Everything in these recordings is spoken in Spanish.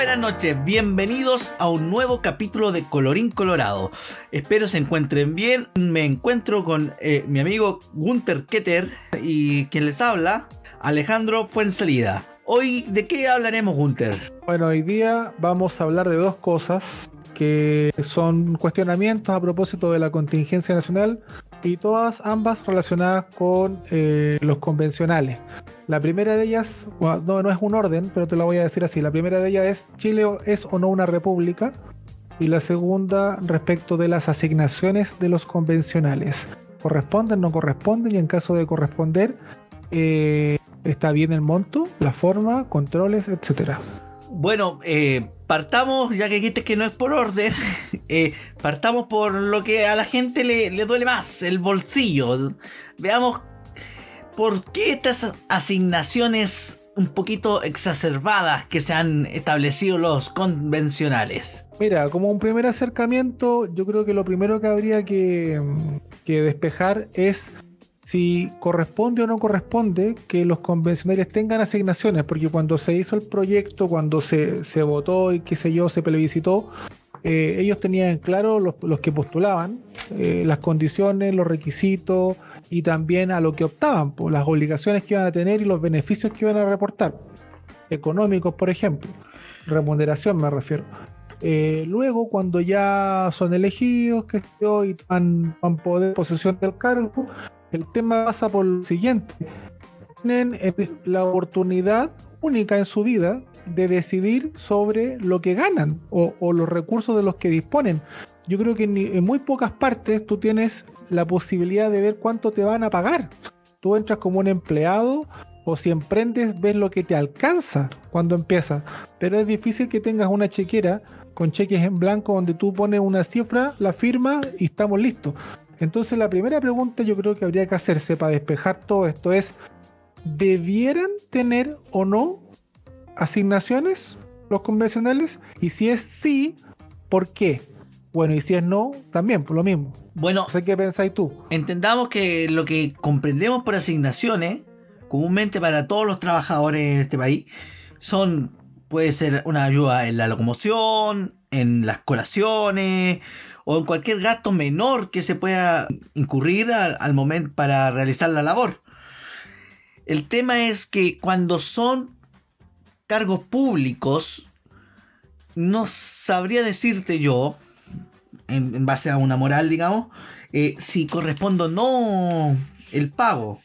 Buenas noches, bienvenidos a un nuevo capítulo de Colorín Colorado. Espero se encuentren bien. Me encuentro con eh, mi amigo Gunther Keter y quien les habla, Alejandro Fuensalida. Hoy, ¿de qué hablaremos, Gunther? Bueno, hoy día vamos a hablar de dos cosas que son cuestionamientos a propósito de la contingencia nacional y todas ambas relacionadas con eh, los convencionales. La primera de ellas, no, no es un orden, pero te la voy a decir así. La primera de ellas es Chile es o no una república y la segunda respecto de las asignaciones de los convencionales. ¿Corresponden, no corresponden? Y en caso de corresponder, eh, ¿está bien el monto, la forma, controles, etcétera? Bueno, eh, partamos, ya que dijiste que no es por orden, eh, partamos por lo que a la gente le, duele más, el bolsillo. Veamos por qué estas asignaciones un poquito exacerbadas que se han establecido los convencionales. Mira, como un primer acercamiento, yo creo que lo primero que habría que, despejar es si corresponde o no corresponde que los convencionales tengan asignaciones, porque cuando se hizo el proyecto, cuando se, votó y qué sé yo, se plebiscitó, eh, ellos tenían claro los, que postulaban, eh, las condiciones, los requisitos y también a lo que optaban, por las obligaciones que iban a tener y los beneficios que iban a reportar, económicos, por ejemplo, remuneración me refiero. Eh, luego, cuando ya son elegidos, que yo, y van, van poder posesión del cargo, el tema pasa por lo siguiente. Tienen eh, la oportunidad única en su vida de decidir sobre lo que ganan o, los recursos de los que disponen. Yo creo que en, muy pocas partes tú tienes la posibilidad de ver cuánto te van a pagar. Tú entras como un empleado o si emprendes ves lo que te alcanza cuando empieza. Pero es difícil que tengas una chequera con cheques en blanco donde tú pones una cifra, la firma y estamos listos. Entonces la primera pregunta yo creo que habría que hacerse para despejar todo esto es, ¿debieran tener o no asignaciones los convencionales? Y si es sí, ¿por qué? Bueno, y si es no, también, por lo mismo. Bueno, sé qué pensáis tú. Entendamos que lo que comprendemos por asignaciones, comúnmente para todos los trabajadores en este país, son, puede ser una ayuda en la locomoción, en las colaciones, o en cualquier gasto menor que se pueda incurrir al, momento para realizar la labor. El tema es que cuando son cargos públicos, no sabría decirte yo, en, base a una moral, digamos, eh, si corresponde o no el pago.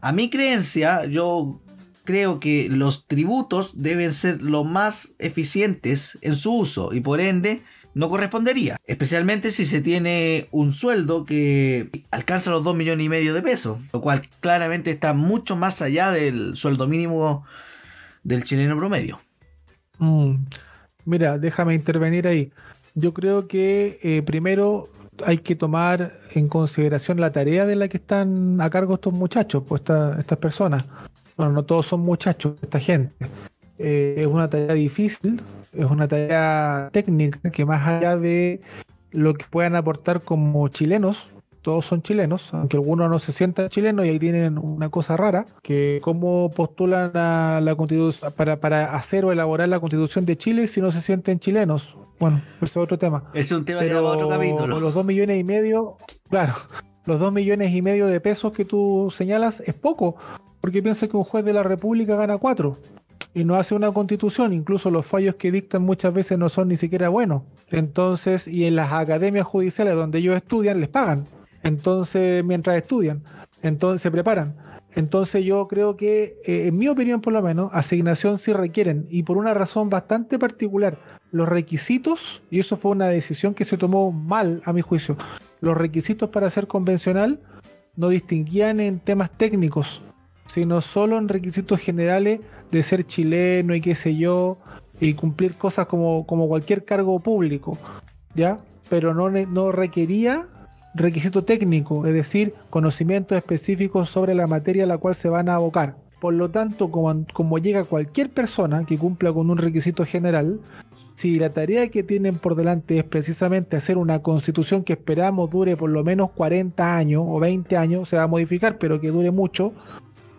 A mi creencia, yo creo que los tributos deben ser lo más eficientes en su uso y por ende no correspondería, especialmente si se tiene un sueldo que alcanza los 2 millones y medio de pesos, lo cual claramente está mucho más allá del sueldo mínimo del chileno promedio. Mm, mira, déjame intervenir ahí. Yo creo que eh, primero hay que tomar en consideración la tarea de la que están a cargo estos muchachos, pues estas personas. Bueno, no todos son muchachos, esta gente. Eh, es una tarea difícil, es una tarea técnica que más allá de lo que puedan aportar como chilenos, todos son chilenos, aunque algunos no se sientan chilenos y ahí tienen una cosa rara, que cómo postulan a la constitución para, para hacer o elaborar la constitución de Chile si no se sienten chilenos. Bueno, ese es otro tema. Es un tema Pero otro capítulo. Los dos millones y medio, claro, los dos millones y medio de pesos que tú señalas es poco, porque piensa que un juez de la República gana cuatro y no hace una constitución, incluso los fallos que dictan muchas veces no son ni siquiera buenos. Entonces, y en las academias judiciales donde ellos estudian, les pagan. Entonces, mientras estudian, entonces se preparan. Entonces yo creo que, eh, en mi opinión por lo menos, asignación sí requieren, y por una razón bastante particular, los requisitos, y eso fue una decisión que se tomó mal a mi juicio, los requisitos para ser convencional no distinguían en temas técnicos, sino solo en requisitos generales de ser chileno y qué sé yo, y cumplir cosas como, como cualquier cargo público, ¿ya? Pero no, no requería requisito técnico, es decir, conocimientos específicos sobre la materia a la cual se van a abocar. Por lo tanto, como, llega cualquier persona que cumpla con un requisito general, si la tarea que tienen por delante es precisamente hacer una constitución que esperamos dure por lo menos 40 años o 20 años, se va a modificar, pero que dure mucho,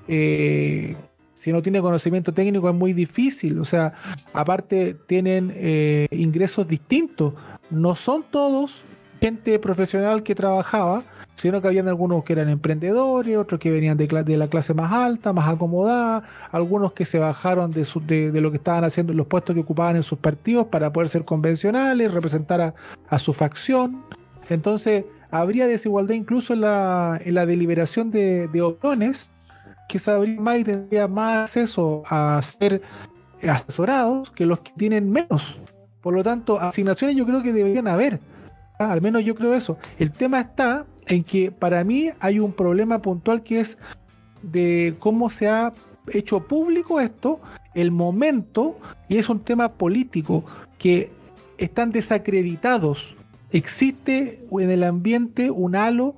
eh, Si no tiene conocimiento técnico es muy difícil. O sea, aparte tienen eh, ingresos distintos. No son todos gente profesional que trabajaba, sino que habían algunos que eran emprendedores, otros que venían de, de la clase más alta, más acomodada, algunos que se bajaron de, de, lo que estaban haciendo, los puestos que ocupaban en sus partidos para poder ser convencionales, representar a, su facción. Entonces, habría desigualdad incluso en la, en la deliberación de, de opiniones, que sabría más y tendría más acceso a ser asesorados que los que tienen menos. Por lo tanto, asignaciones yo creo que deberían haber. Ah, al menos yo creo eso. El tema está en que para mí hay un problema puntual que es de cómo se ha hecho público esto, el momento, y es un tema político, que están desacreditados. Existe en el ambiente un halo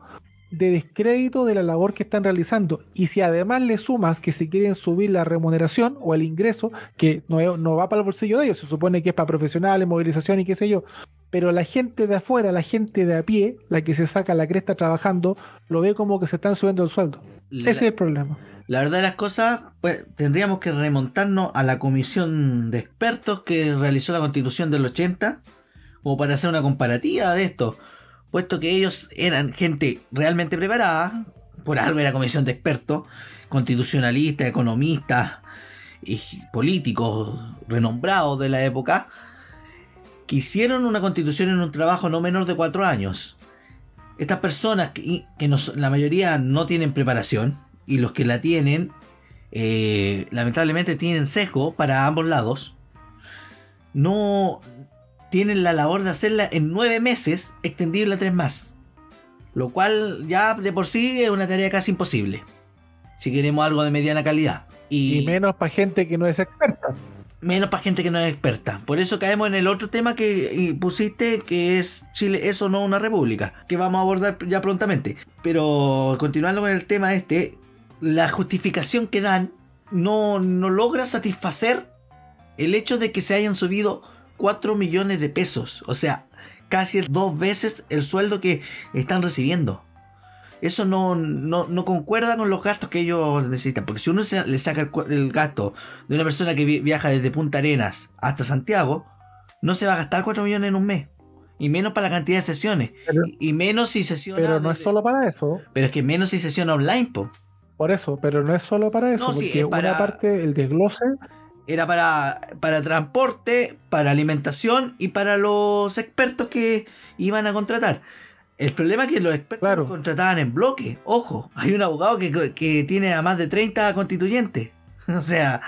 de descrédito de la labor que están realizando. Y si además le sumas que si quieren subir la remuneración o el ingreso, que no, no va para el bolsillo de ellos, se supone que es para profesionales, movilización y qué sé yo, pero la gente de afuera, la gente de a pie, la que se saca la cresta trabajando, lo ve como que se están subiendo el sueldo. Ese es el problema. La verdad de las cosas, pues tendríamos que remontarnos a la comisión de expertos que realizó la constitución del 80, como para hacer una comparativa de esto, puesto que ellos eran gente realmente preparada, por algo era comisión de expertos, constitucionalistas, economistas y políticos renombrados de la época, que hicieron una constitución en un trabajo no menor de cuatro años. Estas personas, que, la mayoría no tienen preparación, y los que la tienen, eh, lamentablemente tienen sesgo para ambos lados, no tienen la labor de hacerla en nueve meses, extendible a tres más. Lo cual ya de por sí es una tarea casi imposible. Si queremos algo de mediana calidad. y menos para gente que no es experta menos para gente que no es experta. Por eso caemos en el otro tema que pusiste, que es Chile es o no una república, que vamos a abordar ya prontamente. Pero continuando con el tema este, la justificación que dan no, no logra satisfacer el hecho de que se hayan subido 4 millones de pesos. O sea, casi dos veces el sueldo que están recibiendo eso no, no, concuerda con los gastos que ellos necesitan. Porque si uno le saca el, gasto de una persona que viaja desde Punta Arenas hasta Santiago, no se va a gastar 4 millones en un mes. Y menos para la cantidad de sesiones. y menos si sesiona. Pero no es solo para eso. Pero es que menos si sesiona online, po. Por eso, pero no es solo para eso. porque para, una parte, el desglose. Era para, para transporte, para alimentación y para los expertos que iban a contratar. El problema es que los expertos contrataban en bloque. Ojo, hay un abogado que, tiene a más de 30 constituyentes. O sea,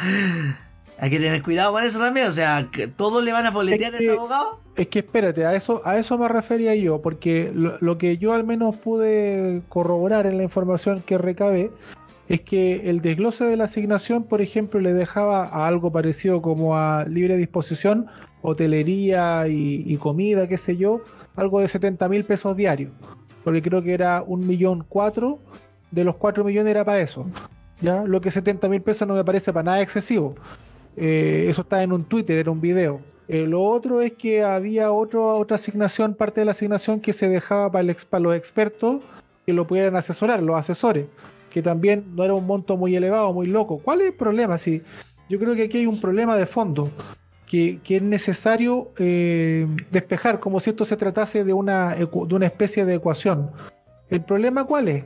hay que tener cuidado con eso también. O sea, que todos le van a boletear a ese abogado. Es que espérate, a eso, a eso me refería yo, porque lo, que yo al menos pude corroborar en la información que recabé es que el desglose de la asignación, por ejemplo, le dejaba a algo parecido como a libre disposición, hotelería y, y comida, qué sé yo, algo de 70 mil pesos diarios, porque creo que era un millón cuatro, de los 4 millones era para eso. ¿ya? Lo que 70 mil pesos no me parece para nada excesivo. Eh, eso está en un Twitter, era un video. Eh, lo otro es que había otro, otra asignación, parte de la asignación que se dejaba para, el, para los expertos que lo pudieran asesorar, los asesores, que también no era un monto muy elevado, muy loco. ¿Cuál es el problema? Si yo creo que aquí hay un problema de fondo que, es necesario eh, despejar, como si esto se tratase de una, de una especie de ecuación. ¿El problema cuál es?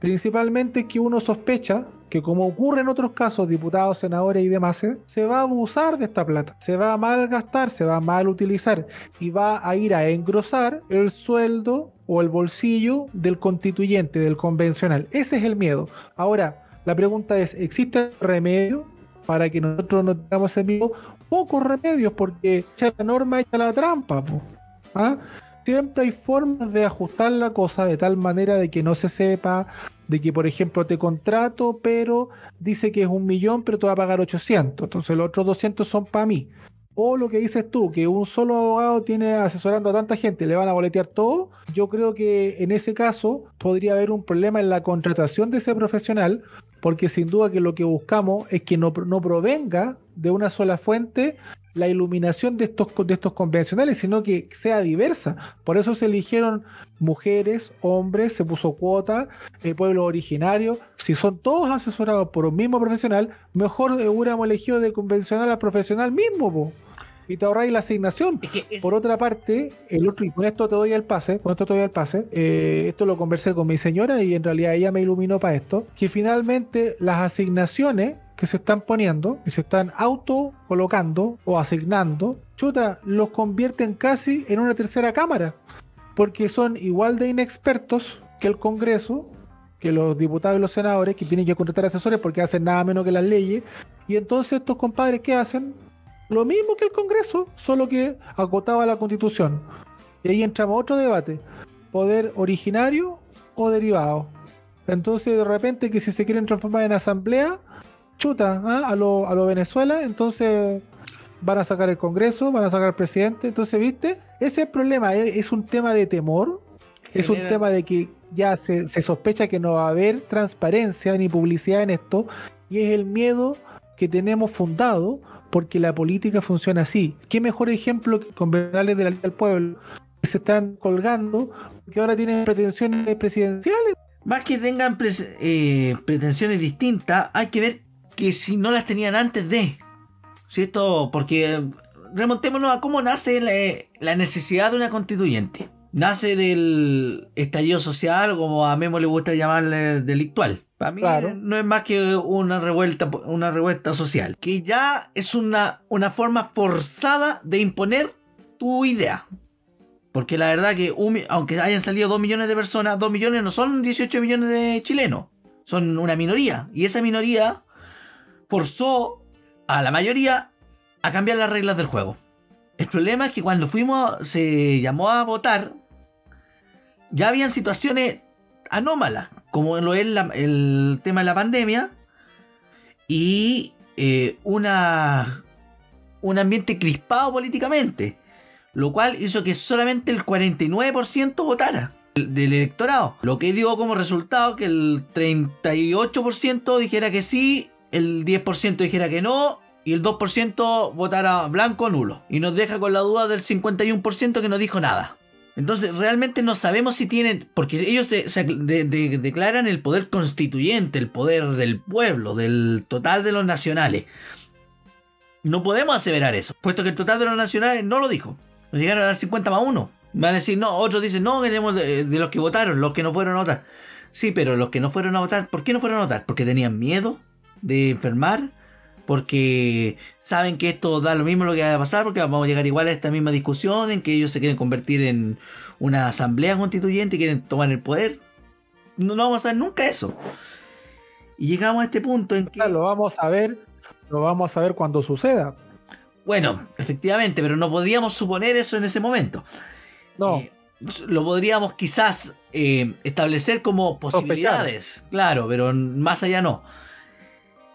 Principalmente que uno sospecha que como ocurre en otros casos, diputados, senadores y demás, eh, se va a abusar de esta plata, se va a malgastar, se va a mal utilizar y va a ir a engrosar el sueldo o el bolsillo del constituyente, del convencional. Ese es el miedo. Ahora, la pregunta es, ¿existe remedio para que nosotros no tengamos ese miedo pocos remedios porque echa la norma, echa la trampa. ¿Ah? Siempre hay formas de ajustar la cosa de tal manera de que no se sepa, de que por ejemplo te contrato, pero dice que es un millón, pero tú vas a pagar 800, entonces los otros 200 son para mí. O lo que dices tú, que un solo abogado tiene asesorando a tanta gente, le van a boletear todo. Yo creo que en ese caso podría haber un problema en la contratación de ese profesional, porque sin duda que lo que buscamos es que no, provenga de una sola fuente la iluminación de estos, de estos convencionales, sino que sea diversa. Por eso se eligieron mujeres, hombres, se puso cuota, el pueblo originario. Si son todos asesorados por un mismo profesional, mejor hubiéramos elegido de convencional a profesional mismo, po. Y te ahorráis la asignación. Por otra parte, el otro, y con esto te doy el pase, con esto te doy el pase, eh, esto lo conversé con mi señora y en realidad ella me iluminó para esto, que finalmente las asignaciones que se están poniendo, que se están auto colocando o asignando, chuta, los convierten casi en una tercera cámara, porque son igual de inexpertos que el Congreso, que los diputados y los senadores, que tienen que contratar asesores porque hacen nada menos que las leyes, y entonces estos compadres, ¿qué hacen? Lo mismo que el Congreso, solo que acotaba la Constitución. Y ahí entramos a otro debate, poder originario o derivado. Entonces de repente que si se quieren transformar en asamblea, chuta ¿ah? a, lo, a lo Venezuela, entonces van a sacar el Congreso, van a sacar el presidente. Entonces, ¿viste? Ese es el problema, ¿eh? es un tema de temor, es un tema de que ya se, se, sospecha que no va a haber transparencia ni publicidad en esto, y es el miedo que tenemos fundado porque la política funciona así. ¿Qué mejor ejemplo que convencionales de la Ley del Pueblo? Que se están colgando, que ahora tienen pretensiones presidenciales. Más que tengan eh, pretensiones distintas, hay que ver que si no las tenían antes de. ¿Cierto? Porque remontémonos a cómo nace la, necesidad de una constituyente. Nace del estallido social, como a Memo le gusta llamarle delictual. Para mí no es más que una revuelta, una revuelta social. Que ya es una, una forma forzada de imponer tu idea. Porque la verdad que aunque hayan salido 2 millones de personas, 2 millones no son 18 millones de chilenos. Son una minoría. Y esa minoría forzó a la mayoría a cambiar las reglas del juego. El problema es que cuando fuimos, se llamó a votar, ya habían situaciones anómalas, como lo es el tema de la pandemia, y eh, una, un ambiente crispado políticamente, lo cual hizo que solamente el 49% votara del electorado, lo que dio como resultado que el 38% dijera que sí el 10% dijera que no y el 2% votara blanco o nulo. Y nos deja con la duda del 51% que no dijo nada. Entonces realmente no sabemos si tienen, porque ellos se, declaran el poder constituyente, el poder del pueblo, del total de los nacionales. No podemos aseverar eso, puesto que el total de los nacionales no lo dijo. Nos llegaron a dar 50 más 1. Van a decir, no, otros dicen, no, queremos de, de los que votaron, los que no fueron a votar. Sí, pero los que no fueron a votar, ¿por qué no fueron a votar? Porque tenían miedo, de enfermar, porque saben que esto da lo mismo lo que va a pasar, porque vamos a llegar igual a esta misma discusión en que ellos se quieren convertir en una asamblea constituyente y quieren tomar el poder. No, vamos a ver nunca eso. Y llegamos a este punto en que... Lo vamos a ver, lo vamos a ver cuando suceda. Bueno, efectivamente, pero no podríamos suponer eso en ese momento. No. Eh, lo podríamos quizás eh, establecer como posibilidades, claro, pero más allá no.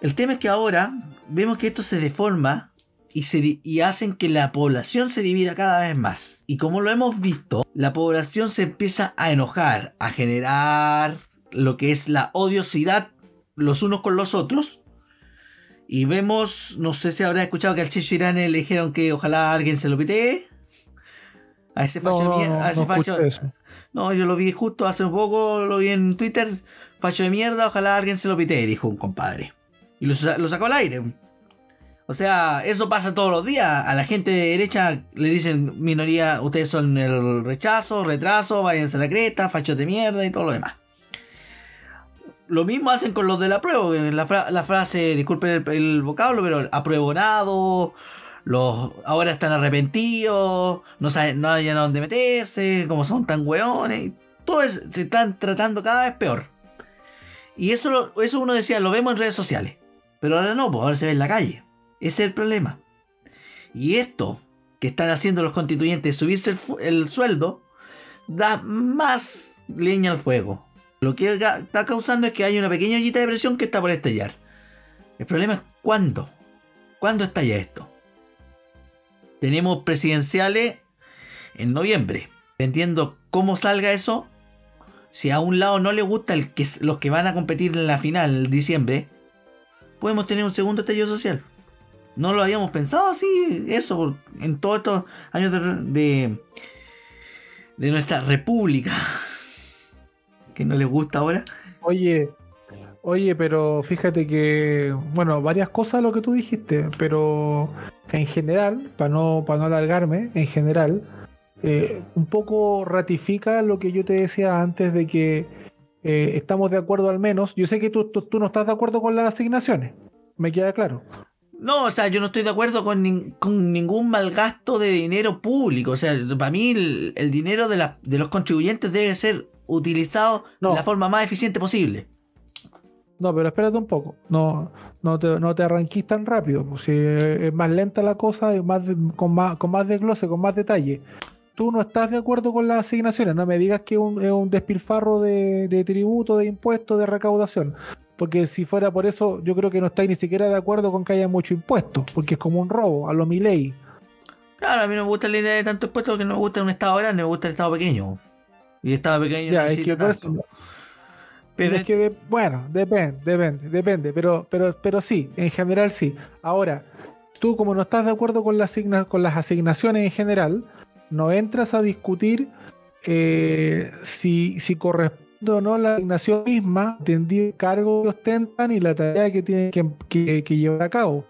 El tema es que ahora vemos que esto se deforma y, se, y hacen que la población se divida cada vez más. Y como lo hemos visto, la población se empieza a enojar, a generar lo que es la odiosidad los unos con los otros. Y vemos, no sé si habrá escuchado que al Checho Irán le dijeron que ojalá alguien se lo pitee. A ese facho de mierda. A ese facho. No, yo lo vi justo hace un poco, lo vi en Twitter. Facho de mierda, ojalá alguien se lo pitee, dijo un compadre. Y lo, sacó al aire. O sea, eso pasa todos los días. A la gente de derecha le dicen minoría, ustedes son el rechazo, retraso, váyanse a la cresta, fachos de mierda y todo lo demás. Lo mismo hacen con los de la prueba. La, frase, disculpen el, vocablo, pero apruebonado, los ahora están arrepentidos, no saben, no hayan a dónde meterse, como son tan hueones. Todo se están tratando cada vez peor. Y eso, eso uno decía, lo vemos en redes sociales. Pero ahora no, pues ahora se ve en la calle. Ese es el problema. Y esto que están haciendo los constituyentes, subirse el, sueldo, da más leña al fuego. Lo que está causando es que hay una pequeña ollita de presión que está por estallar. El problema es cuándo. ¿Cuándo estalla esto? Tenemos presidenciales en noviembre. Entiendo cómo salga eso. Si a un lado no le gusta el que, los que van a competir en la final en diciembre, podemos tener un segundo estallido social. No lo habíamos pensado así, eso, en todos estos años de, de, nuestra república. que no les gusta ahora. Oye, oye, pero fíjate que, bueno, varias cosas lo que tú dijiste, pero en general, para no, para no alargarme, en general, eh, un poco ratifica lo que yo te decía antes de que eh, estamos de acuerdo al menos. Yo sé que tú, tú, tú no estás de acuerdo con las asignaciones, me queda claro. No, o sea, yo no estoy de acuerdo con, nin- con ningún mal gasto de dinero público. O sea, para mí el, el dinero de, la- de los contribuyentes debe ser utilizado No. de la forma más eficiente posible. No, pero espérate un poco. No, no, te, no te arranquís tan rápido. pues, si es más lenta la cosa, es más con, más, con más desglose, con más detalle. Tú no estás de acuerdo con las asignaciones. No me digas que un- es un despilfarro de, de tributo, de impuestos, de recaudación. Porque si fuera por eso, yo creo que no estáis ni siquiera de acuerdo con que haya mucho impuesto. Porque es como un robo, a lo mi ley. Claro, a mí no me gusta la idea de tanto impuesto porque no me gusta un estado grande, me gusta el estado pequeño. Y el estado pequeño Ya, no es que tanto. Pero es que, bueno, depende, depende, depende, pero, pero, pero sí, en general sí. Ahora, tú como no estás de acuerdo con, la asigna- con las asignaciones en general, no entras a discutir eh, si, corresponde o no la asignación misma, entendido el cargo que ostentan y la tarea que tienen que, llevar a cabo.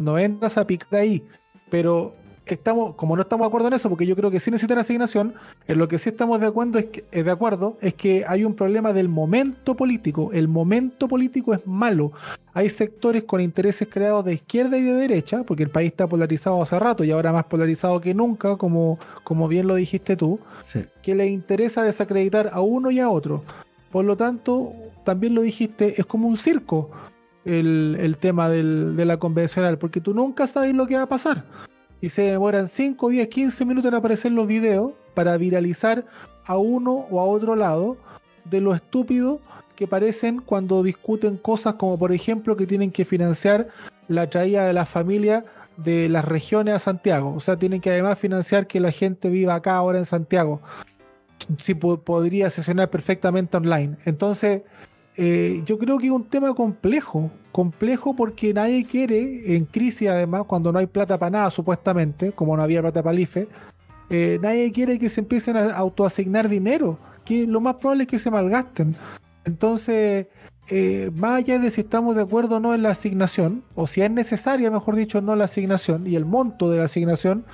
No entras a picar ahí, pero estamos, como no estamos de acuerdo en eso, porque yo creo que sí necesitan asignación, en lo que sí estamos de acuerdo es que, eh, de acuerdo es que hay un problema del momento político. El momento político es malo. Hay sectores con intereses creados de izquierda y de derecha, porque el país está polarizado hace rato y ahora más polarizado que nunca, como, como bien lo dijiste tú, Sí. que le interesa desacreditar a uno y a otro. Por lo tanto, también lo dijiste, es como un circo el, el tema del- de la convencional, porque tú nunca sabes lo que va a pasar. Y se demoran 5, 10, 15 minutos en aparecer los videos para viralizar a uno o a otro lado de lo estúpido que parecen cuando discuten cosas como por ejemplo que tienen que financiar la traída de la familia de las regiones a Santiago. O sea, tienen que además financiar que la gente viva acá ahora en Santiago. Si po- podría sesionar perfectamente online. Entonces, eh, yo creo que es un tema complejo. Complejo porque nadie quiere, en crisis además, cuando no hay plata para nada supuestamente, como no había plata para el IFE, eh, nadie quiere que se empiecen a autoasignar dinero, que lo más probable es que se malgasten. Entonces, eh, más allá de si estamos de acuerdo o no en la asignación, o si es necesaria, mejor dicho, no la asignación y el monto de la asignación,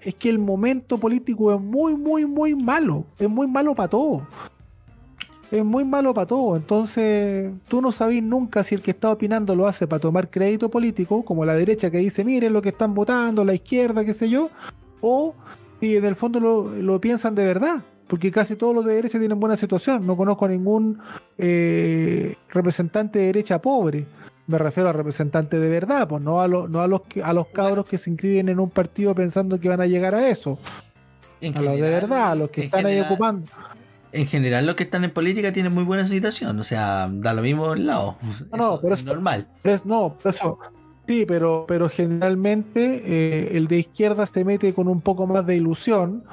es que el momento político es muy, muy, muy malo. Es muy malo para todo. Es muy malo para todo. Entonces, tú no sabes nunca si el que está opinando lo hace para tomar crédito político, como la derecha que dice, miren lo que están votando, la izquierda, qué sé yo, o si en el fondo lo, lo piensan de verdad. Porque casi todos los de derecha tienen buena situación. No conozco a ningún eh, representante de derecha pobre. Me refiero a representantes de verdad, pues no a, los no a los que- a los cabros que se inscriben en un partido pensando que van a llegar a eso. En A los de verdad, a los que están ahí ocupando. En general, los que están en política tienen muy buena situación. O sea, da lo mismo el lado. No, no, pero es eso- normal. Pero es- no, pero eso. Sí, pero, pero generalmente eh, el de izquierda se mete con un poco más de ilusión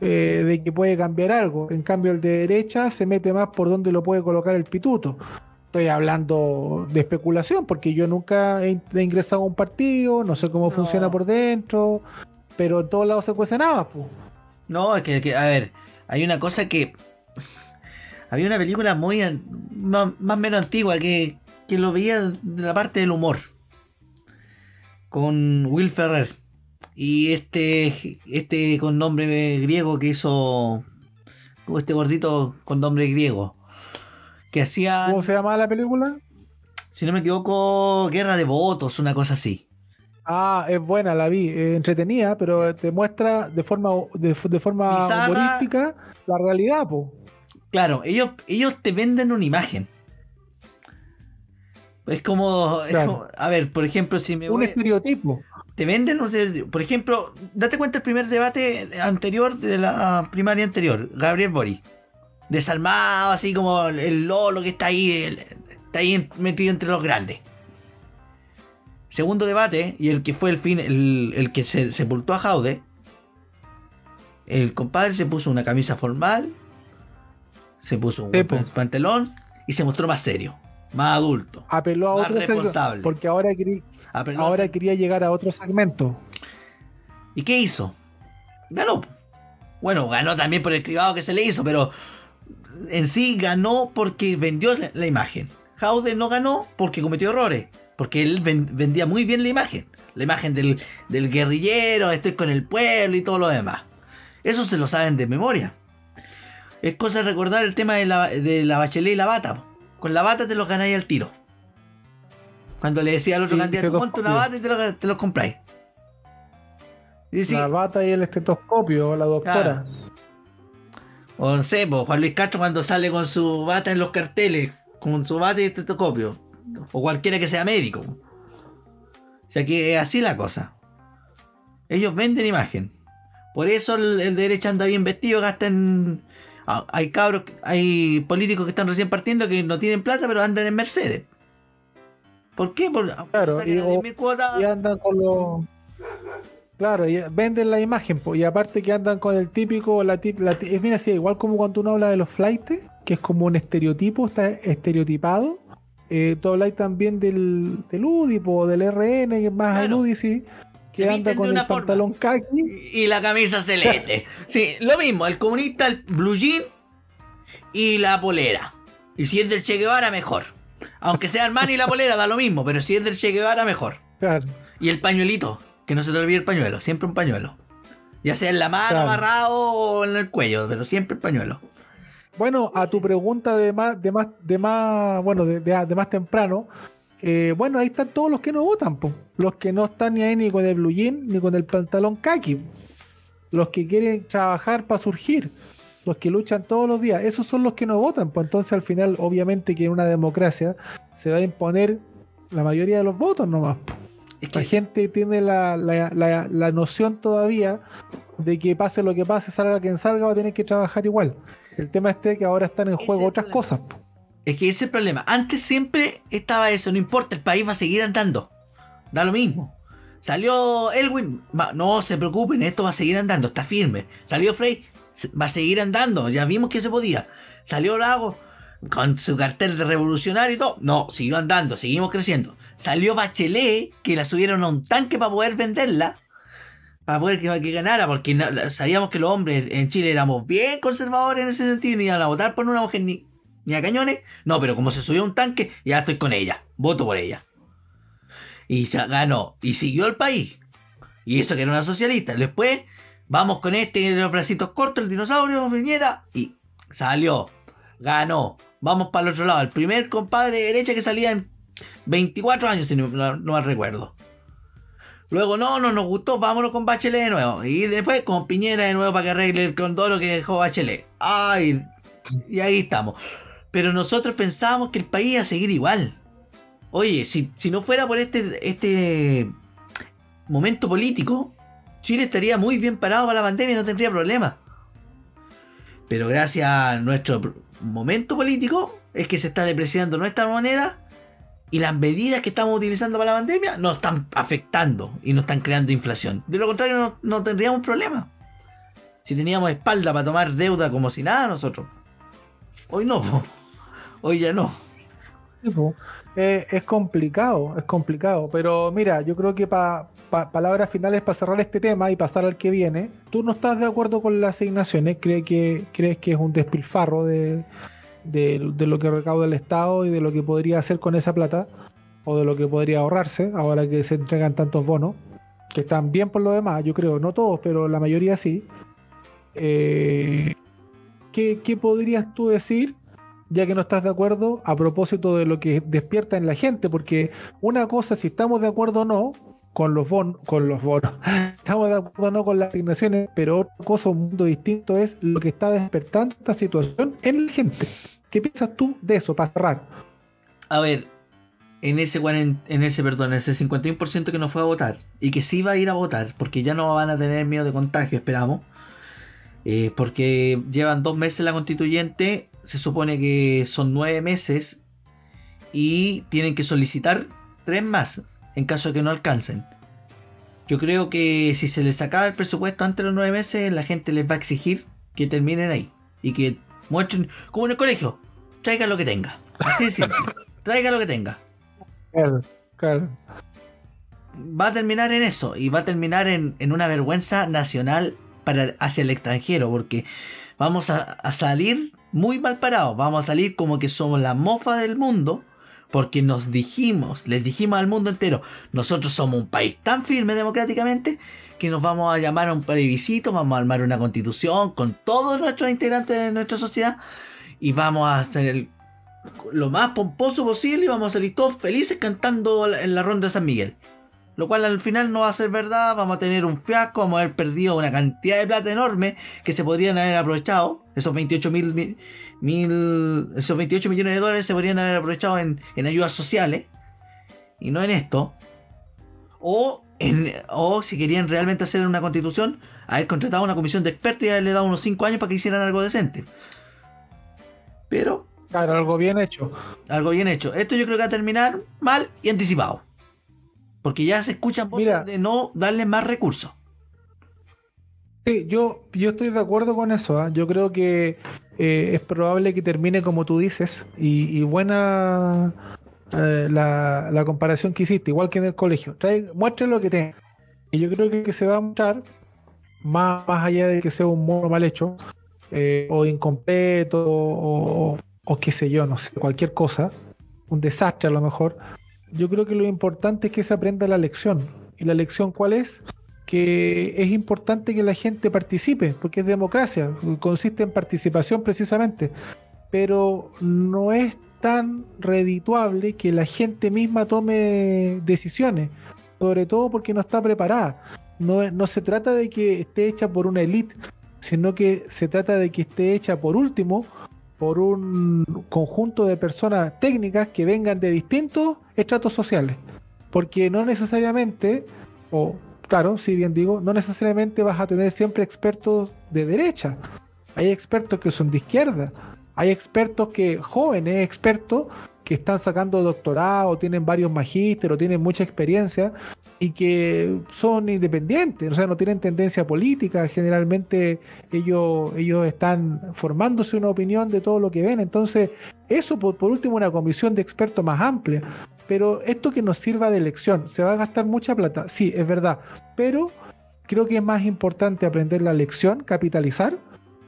eh, de que puede cambiar algo. En cambio, el de derecha se mete más por donde lo puede colocar el pituto. Estoy hablando de especulación porque yo nunca he, in- he ingresado a un partido, no sé cómo No. funciona por dentro, pero en todos lados se cuece nada, pues. No, es que, que- a ver, hay una cosa que. Había una película muy. más, o menos antigua que, que lo veía de la parte del humor. Con Will Ferrer. Y este. Este con nombre griego que hizo. Este gordito con nombre griego. Que hacía. ¿Cómo se llama la película? Si no me equivoco, Guerra de Votos, una cosa así. Ah, es buena, la vi, es entretenida, pero te muestra de forma de, de forma Bizarra. humorística la realidad, po. Claro, ellos, ellos te venden una imagen. Es como, es Claro. como- a ver, por ejemplo, si me Un voy, estereotipo. te venden, un estereotipo. por ejemplo, date cuenta el primer debate anterior de la primaria anterior, Gabriel Boric, desalmado, así como el, lolo que está ahí, el- está ahí metido entre los grandes. Segundo debate, y el que fue el fin, el, el que se sepultó a Jaude, el compadre se puso una camisa formal, se puso un po. pantalón y se mostró más serio, más adulto. Apeló a Más otro responsable. Porque ahora querí, ahora quería llegar a otro segmento. ¿Y qué hizo? Ganó. Bueno, ganó también por el cribado que se le hizo, pero en sí ganó porque vendió la, imagen. Haude no ganó porque cometió errores, porque él vendía muy bien la imagen. La imagen del, guerrillero, estoy con el pueblo y todo lo demás. Eso se lo saben de memoria. Es cosa de recordar el tema de la, de la bachelet y la bata. Con la bata te los ganáis al tiro. Cuando le decía al otro candidato, ponte una bata y te los, compráis. la bata y el estetoscopio, la doctora. O no sé, Juan Luis Castro cuando sale con su bata en los carteles, con su bata y estetoscopio. O cualquiera que sea médico. O sea que es así la cosa. Ellos venden imagen. Por eso el, el de derecha anda bien vestido, gastan Ah, hay cabros, hay políticos que están recién partiendo que no tienen plata, pero andan en Mercedes. ¿Por qué? Porque claro, y, andan con los. Claro, y venden la imagen, y aparte que andan con el típico, la, la mira, así, igual como cuando uno habla de los flights, que es como un estereotipo, está estereotipado. Eh, tú habláis también del, del UDIPO, del RN, que es más el UDI, sí que anda con el pantalón khaki y la camisa celeste. sí, lo mismo, el comunista, el blue jean y la polera. Y si es del Che Guevara, mejor. Aunque sea Armani y la polera, da lo mismo, pero si es del Che Guevara, mejor. Claro. Y el pañuelito, que no se te olvide el pañuelo, siempre un pañuelo. Ya sea en la mano, amarrado o en el cuello, pero siempre el pañuelo. Bueno, a tu pregunta de más, de más, de más, bueno, de, de más temprano, eh, bueno, ahí están todos los que no votan, los que no están ni ahí ni con el blue jean ni con el pantalón kaki, los que quieren trabajar para surgir, los que luchan todos los días, esos son los que no votan, pues entonces al final obviamente que en una democracia se va a imponer la mayoría de los votos nomás. La gente tiene la, la, noción todavía de que pase lo que pase, salga quien salga, va a tener que trabajar igual. El tema este que ahora están en juego otras cosas. Es que ese es el problema. Antes siempre estaba eso, no importa, el país va a seguir andando. Da lo mismo. Salió Elwin, no se preocupen, esto va a seguir andando, está firme. Salió Frey, va a seguir andando, ya vimos que se podía. Salió Lago con su cartel de revolucionario y todo. No, siguió andando, seguimos creciendo. Salió Bachelet, que la subieron a un tanque para poder venderla. Para poder que, ganara, porque sabíamos que los hombres en Chile éramos bien conservadores en ese sentido, ni iban a votar por una mujer ni, ni a cañones. No, pero como se subió a un tanque, ya estoy con ella. Voto por ella. Y se ganó. Y siguió el país. Y eso que era una socialista. Después, vamos con este de los bracitos cortos, el dinosaurio, Viñera. Y salió. Ganó. Vamos para el otro lado. El primer compadre de derecha que salía en 24 años, si no, no, recuerdo. Luego, no, no nos gustó, vámonos con Bachelet de nuevo. Y después con Piñera de nuevo para que arregle el condoro que dejó Bachelet. Ay, y ahí estamos. Pero nosotros pensábamos que el país iba a seguir igual. Oye, si, no fuera por este, este momento político, Chile estaría muy bien parado para la pandemia no tendría problema. Pero gracias a nuestro momento político es que se está depreciando nuestra moneda y las medidas que estamos utilizando para la pandemia nos están afectando y nos están creando inflación. De lo contrario no, no tendríamos problema. Si teníamos espalda para tomar deuda como si nada nosotros. Hoy no. Hoy ya no. Es complicado, es complicado. Pero mira, yo creo que para palabras finales para cerrar este tema y pasar al que viene, ¿tú no estás de acuerdo con las asignaciones? ¿Crees que, crees que es un despilfarro de, lo que recauda el Estado y de lo que podría hacer con esa plata? ¿O de lo que podría ahorrarse ahora que se entregan tantos bonos? Que están bien por lo demás, yo creo, no todos, pero la mayoría sí. Eh, ¿qué, ¿Qué podrías tú decir ya que no estás de acuerdo a propósito de lo que despierta en la gente, porque una cosa, si estamos de acuerdo o no con los bonos, con los bonos, estamos de acuerdo o no con las asignaciones, pero otra cosa, un mundo distinto es lo que está despertando esta situación en la gente. ¿Qué piensas tú de eso, para? A ver, en ese, en ese, perdón, ese 51% que no fue a votar y que sí va a ir a votar, porque ya no van a tener miedo de contagio, esperamos, eh, porque llevan dos meses la constituyente se supone que son nueve meses y tienen que solicitar tres más en caso de que no alcancen. Yo creo que si se les acaba el presupuesto antes de los nueve meses, la gente les va a exigir que terminen ahí y que muestren, como en el colegio, traiga lo que tenga. Así de simple, traiga lo que tenga. Claro, claro. va a terminar en eso y va a terminar en, en una vergüenza nacional para, hacia el extranjero, porque vamos a, a salir muy mal parados, vamos a salir como que somos la mofa del mundo, porque nos dijimos, les dijimos al mundo entero, nosotros somos un país tan firme democráticamente que nos vamos a llamar a un plebiscito, vamos a armar una constitución con todos nuestros integrantes de nuestra sociedad y vamos a hacer lo más pomposo posible y vamos a salir todos felices cantando en la ronda de San Miguel. Lo cual al final no va a ser verdad, vamos a tener un fiasco, vamos a haber perdido una cantidad de plata enorme que se podrían haber aprovechado. Esos 28 mil, mil- esos 28 millones de dólares se podrían haber aprovechado en, en ayudas sociales y no en esto. O, en- o si querían realmente hacer una constitución, haber contratado una comisión de expertos y haberle dado unos 5 años para que hicieran algo decente. Pero Claro, algo bien hecho. algo bien hecho. Esto yo creo que va a terminar mal y anticipado. Porque ya se escuchan voces Mira. de no darle más recursos. Sí, yo, yo estoy de acuerdo con eso. ¿ah? Yo creo que eh, es probable que termine como tú dices. Y, buena eh, la, comparación que hiciste, igual que en el colegio. Trae, muestre lo que tenga. Y yo creo que, se va a mostrar, más, más allá de que sea un mono mal hecho, eh, o incompleto, o qué sé yo, no sé, cualquier cosa, un desastre a lo mejor. Yo creo que lo importante es que se aprenda la lección. ¿Y la lección cuál es? Que es importante que la gente participe, porque es democracia, consiste en participación precisamente, pero no es tan redituable que la gente misma tome decisiones, sobre todo porque no está preparada. No, no se trata de que esté hecha por una élite, sino que se trata de que esté hecha por último por un conjunto de personas técnicas que vengan de distintos estratos sociales. Porque no necesariamente, o claro, si bien digo, no necesariamente vas a tener siempre expertos de derecha. Hay expertos que son de izquierda. Hay expertos que, jóvenes expertos, que están sacando doctorado, tienen varios magísteres, tienen mucha experiencia y que son independientes, o sea, no tienen tendencia política. Generalmente ellos, ellos están formándose una opinión de todo lo que ven. Entonces, eso por último, una comisión de expertos más amplia. Pero esto que nos sirva de lección, ¿se va a gastar mucha plata? Sí, es verdad. Pero creo que es más importante aprender la lección, capitalizar,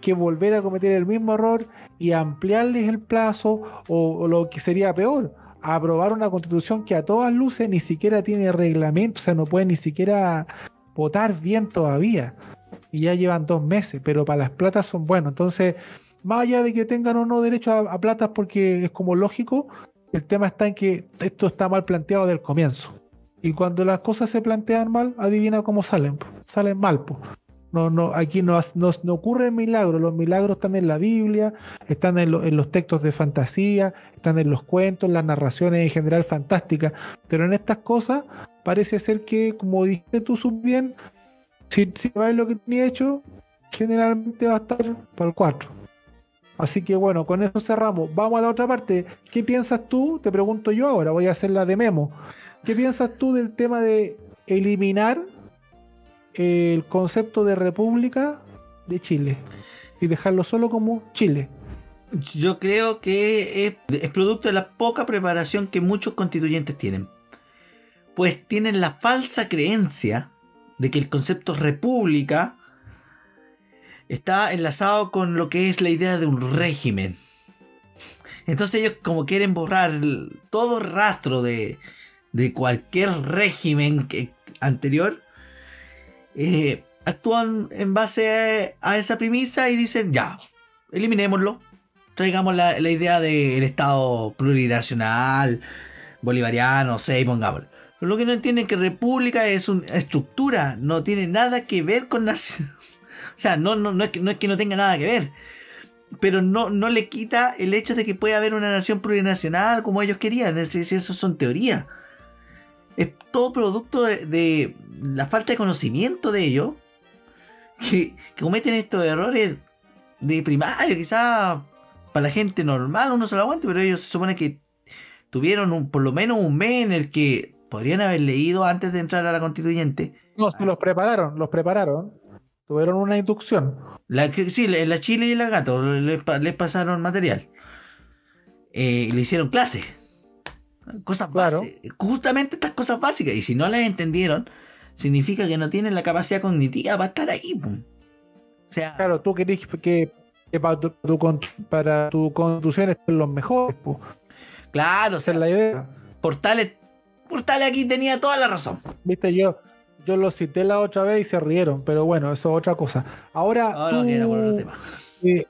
que volver a cometer el mismo error y ampliarles el plazo o, lo que sería peor, aprobar una constitución que a todas luces ni siquiera tiene reglamento, o sea, no puede ni siquiera votar bien todavía. Y ya llevan dos meses, pero para las platas son buenos. Entonces, más allá de que tengan o no derecho a, a platas porque es como lógico, el tema está en que esto está mal planteado del comienzo. Y cuando las cosas se plantean mal, adivina cómo salen. Salen mal. No, no, aquí no, no, no ocurren milagros. Los milagros están en la Biblia, están en, lo- en los textos de fantasía, están en los cuentos, en las narraciones en general fantásticas. Pero en estas cosas parece ser que, como dijiste tú súper bien, si, si vais lo que tenía hecho, generalmente va a estar para el 4. Así que bueno, con eso cerramos. Vamos a la otra parte. ¿Qué piensas tú? Te pregunto yo ahora, voy a hacer la de Memo. ¿Qué piensas tú del tema de eliminar el concepto de república de Chile y dejarlo solo como Chile? Yo creo que es, es producto de la poca preparación que muchos constituyentes tienen. Pues tienen la falsa creencia de que el concepto república está enlazado con lo que es la idea de un régimen. Entonces ellos como quieren borrar todo rastro de, de cualquier régimen que- anterior, eh, actúan en base a, esa premisa y dicen ya, eliminémoslo traigamos la, la idea del Estado plurinacional, bolivariano, sé, pongámoslo. Lo que no entienden es que república es una estructura, no tiene nada que ver con nación. O sea, no, no, no, es que, no es que no tenga nada que ver. Pero no, no le quita el hecho de que pueda haber una nación plurinacional como ellos querían. Es decir, eso son teorías. Es todo producto de, la falta de conocimiento de ellos. Que, que cometen estos errores de primario, quizás para la gente normal uno se lo aguante, pero ellos se supone que tuvieron un, por lo menos un mes en el que podrían haber leído antes de entrar a la constituyente. No, se los prepararon, los prepararon. Tuvieron una inducción. La, sí, la, la Chile y la Gato les, pa- les pasaron material. Eh, y le hicieron clase. Cosas Claro. básicas. Justamente estas cosas básicas. Y si no las entendieron, significa que no tienen la capacidad cognitiva para estar ahí. O sea, Claro, tú querés que, que para, tu, para tu constitución estén los mejores, claro, o Esa es la idea. Portales, Portales aquí tenía toda la razón. Viste, yo, yo lo cité la otra vez y se rieron, pero bueno, eso es otra cosa. Ahora, Ahora tú, no queda por otro tema. eh,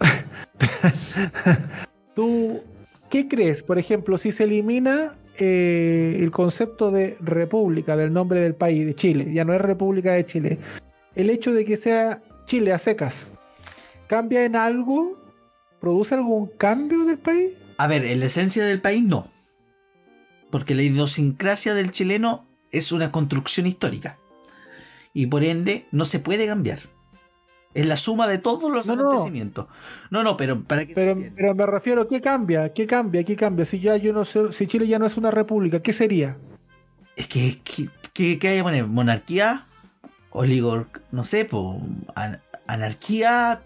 tú, ¿qué crees? Por ejemplo, si se elimina eh, el concepto de república, del nombre del país, de Chile, ya no es República de Chile, el hecho de que sea Chile a secas, ¿cambia en algo? ¿Produce algún cambio del país? A ver, en la esencia del país no. Porque la idiosincrasia del chileno es una construcción histórica. Y por ende no se puede cambiar. Es la suma de todos los No, acontecimientos. No, no, pero para que Pero, pero me refiero, ¿qué cambia? ¿Qué cambia? ¿Qué cambia? Si ya yo no sé, si Chile ya no es una república, ¿qué sería? Es que, que, que, que hay que poner monarquía, oligor, no sé, po, an- anarquía,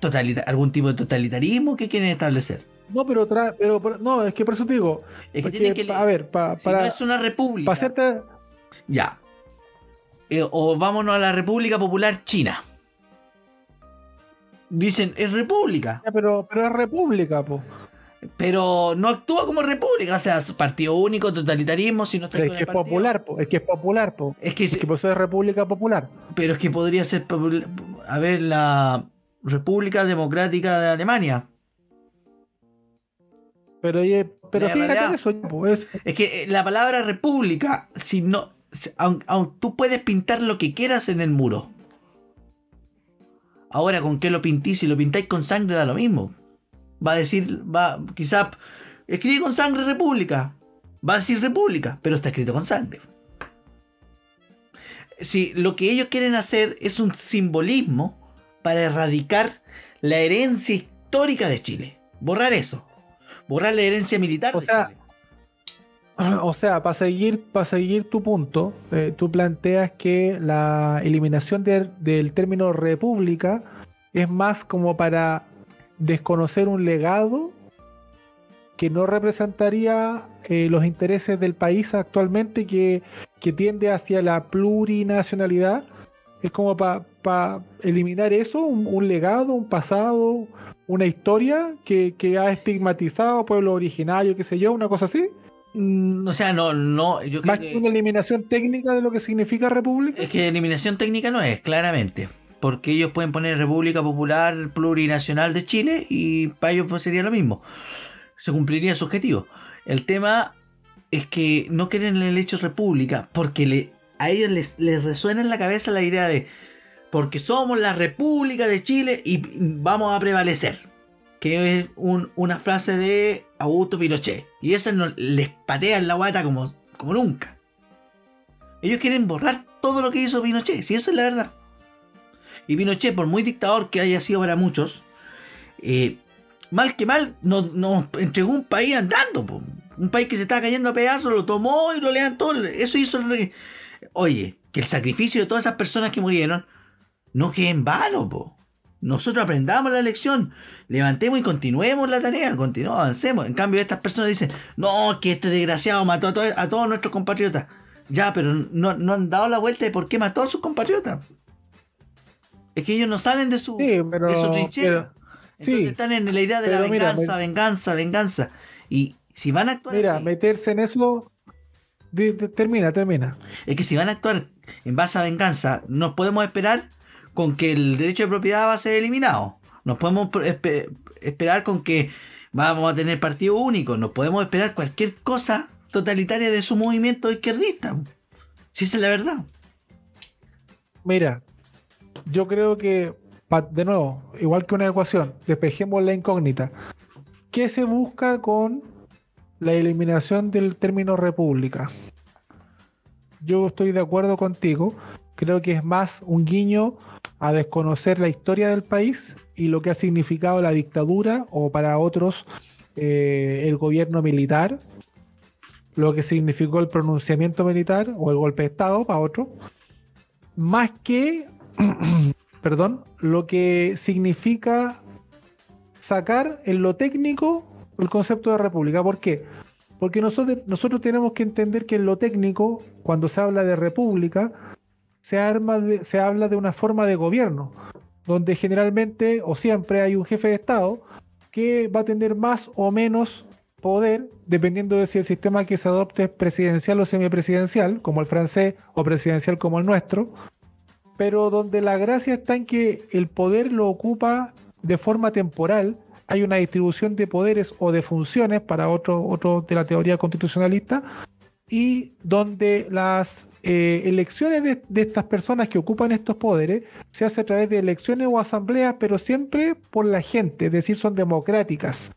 algún tipo de totalitarismo que quieren establecer. No, pero, tra- pero, pero- no, es que por eso te digo. Es que porque, que a ver, pa- si para, no es una república, para hacerte. Ya. Eh, o vámonos a la República Popular China. Dicen, es república, Ya, Pero, pero es república, po. pero no actúa como república, o sea, partido único, totalitarismo, si no está Pero es que es popular, po. Es que es popular, po. Es que, Es que es república popular. pero es que podría ser, a ver, la República Democrática de Alemania. Pero, pero fíjate eso, po. Es, Es que eh, la palabra república, si no, aun- aun tú puedes pintar lo que quieras en el muro. Ahora, ¿con qué lo pintís? Si lo pintáis con sangre da lo mismo. Va a decir, va, quizá, escribe con sangre república. Va a decir república, pero está escrito con sangre. Si lo que ellos quieren hacer es un simbolismo para erradicar la herencia histórica de Chile. Borrar eso. Borrar la herencia militar O de sea, Chile. O sea, para seguir, para seguir tu punto, eh, tú planteas que la eliminación del- término república es más como para desconocer un legado que no representaría eh, los intereses del país actualmente que, que tiende hacia la plurinacionalidad. Es como para eliminar eso, un, legado, un pasado, una historia que, que ha estigmatizado a pueblo originario, qué sé yo, una cosa así. Mm, O sea, no, no, yo creo Más que que, una eliminación técnica de lo que significa república. es que eliminación técnica no es, claramente. Porque ellos pueden poner República Popular Plurinacional de Chile y para ellos pues sería lo mismo. Se cumpliría su objetivo. El tema es que no quieren el hecho república porque le, a ellos les, les resuena en la cabeza la idea de porque somos la República de Chile y vamos a prevalecer. Que es un- una frase de Augusto Pinochet. Y esa no, les patea en la guata como, como nunca. Ellos quieren borrar todo lo que hizo Pinochet, si eso es la verdad. Y Pinochet, por muy dictador que haya sido para muchos, eh, mal que mal, nos, nos entregó un país andando. po. Un país que se estaba cayendo a pedazos, lo tomó y lo levantó. Eso hizo. Oye, que el sacrificio de todas esas personas que murieron no quede en vano. Po. Nosotros aprendamos la lección, levantemos y continuemos la tarea, continuemos, avancemos. En cambio, estas personas dicen, no, que este desgraciado mató a, to- a todos nuestros compatriotas. Ya, pero no, no han dado la vuelta de por qué mató a sus compatriotas. Es que ellos no salen de su, Sí, pero- de su trinchera. pero- Entonces sí, están en la idea de la mira, venganza, venganza, venganza. Y si van a actuar Mira, así, meterse en eso. termina, termina. es que si van a actuar en base a venganza, nos podemos esperar con que el derecho de propiedad va a ser eliminado. Nos podemos esperar con que vamos a tener partido único. Nos podemos esperar cualquier cosa totalitaria de su movimiento izquierdista. Si esa es la verdad. Mira, yo creo que, de nuevo, igual que una ecuación, despejemos la incógnita. ¿Qué se busca con la eliminación del término república? Yo estoy de acuerdo contigo. Creo que es más un guiño a desconocer la historia del país y lo que ha significado la dictadura o para otros eh, el gobierno militar, lo que significó el pronunciamiento militar o el golpe de Estado para otros más que, perdón, lo que significa sacar en lo técnico el concepto de república. ¿Por qué? Porque nosotros, nosotros tenemos que entender que en lo técnico, cuando se habla de república, se, arma se habla de una forma de gobierno, donde generalmente o siempre hay un jefe de Estado que va a tener más o menos poder, dependiendo de si el sistema que se adopte es presidencial o semipresidencial, como el francés, o presidencial como el nuestro, pero donde la gracia está en que el poder lo ocupa de forma temporal, hay una distribución de poderes o de funciones para otro, otro de la teoría constitucionalista, y donde las eh, elecciones de, de, estas personas que ocupan estos poderes se hace a través de elecciones o asambleas, pero siempre por la gente, es decir, son democráticas.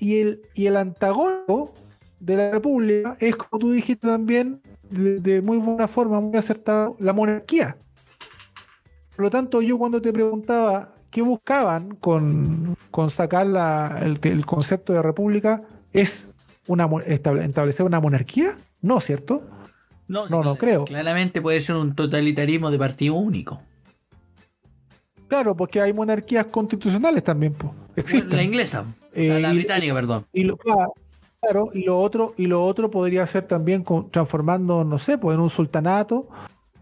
Y el, y el antagónico de la república es, como tú dijiste también, de, muy buena forma, muy acertado, la monarquía. Por lo tanto, yo cuando te preguntaba qué buscaban con, con sacar la, el, el, concepto de república, es una, establecer una monarquía, ¿no, cierto? No, no, no creo. Claramente puede ser un totalitarismo de partido único. Claro, porque hay monarquías constitucionales también, pues. Existen. Bueno, la inglesa, o sea, Eh, la y- británica, perdón. Y lo, claro, claro, y lo otro, y lo otro podría ser también con- transformando, no sé, pues en un sultanato,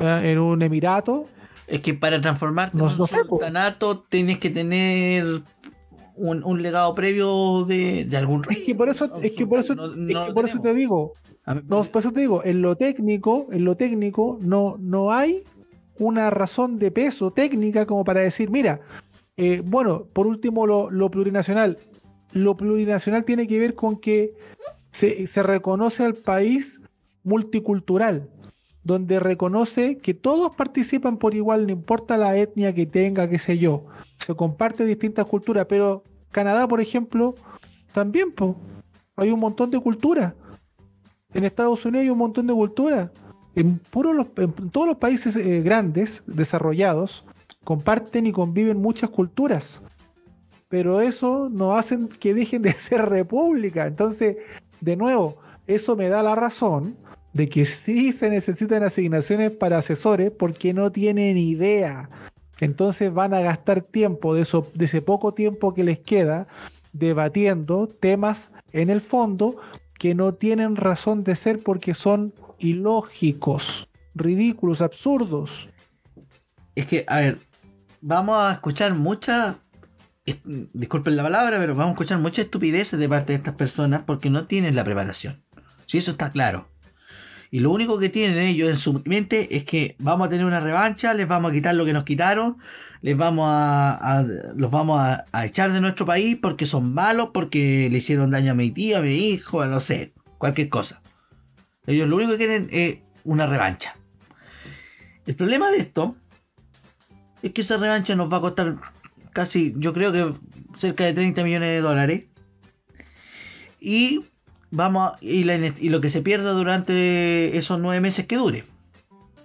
eh, en un emirato. Es que para transformarte No- en un no sé, po. sultanato tienes que tener un, un legado previo de, de algún rey. Es que por eso, es que por eso, No- es no que lo por eso te digo, A mí- no, por eso te digo, en lo técnico, en lo técnico, no, no hay una razón de peso técnica como para decir, mira, eh, bueno, por último lo, lo plurinacional. Lo plurinacional tiene que ver con que se, se reconoce al país multicultural, donde reconoce que todos participan por igual, no importa la etnia que tenga, qué sé yo. Se comparte distintas culturas, pero Canadá, por ejemplo, también hay un montón de culturas. En Estados Unidos hay un montón de culturas. En, puro los- en todos los países eh, grandes, desarrollados, comparten y conviven muchas culturas. Pero eso no hacen que dejen de ser república. Entonces, de nuevo, eso me da la razón de que sí se necesitan asignaciones para asesores porque no tienen idea. Entonces van a gastar tiempo de, eso, de ese poco tiempo que les queda debatiendo temas en el fondo que no tienen razón de ser porque son ilógicos, ridículos, absurdos. Es que, a ver, vamos a escuchar mucha. es- Disculpen la palabra, pero vamos a escuchar mucha estupidez de parte de estas personas porque no tienen la preparación. Si eso está claro. Y lo único que tienen ellos en su mente es que vamos a tener una revancha, les vamos a quitar lo que nos quitaron, les vamos a, los vamos a, a echar de nuestro país porque son malos, porque le hicieron daño a mi tía, a mi hijo, a no sé, cualquier cosa. Ellos lo único que quieren es una revancha. El problema de esto es que esa revancha nos va a costar casi, yo creo que cerca de 30 millones de dólares. Y vamos a- y, la y lo que se pierda durante esos nueve meses que dure.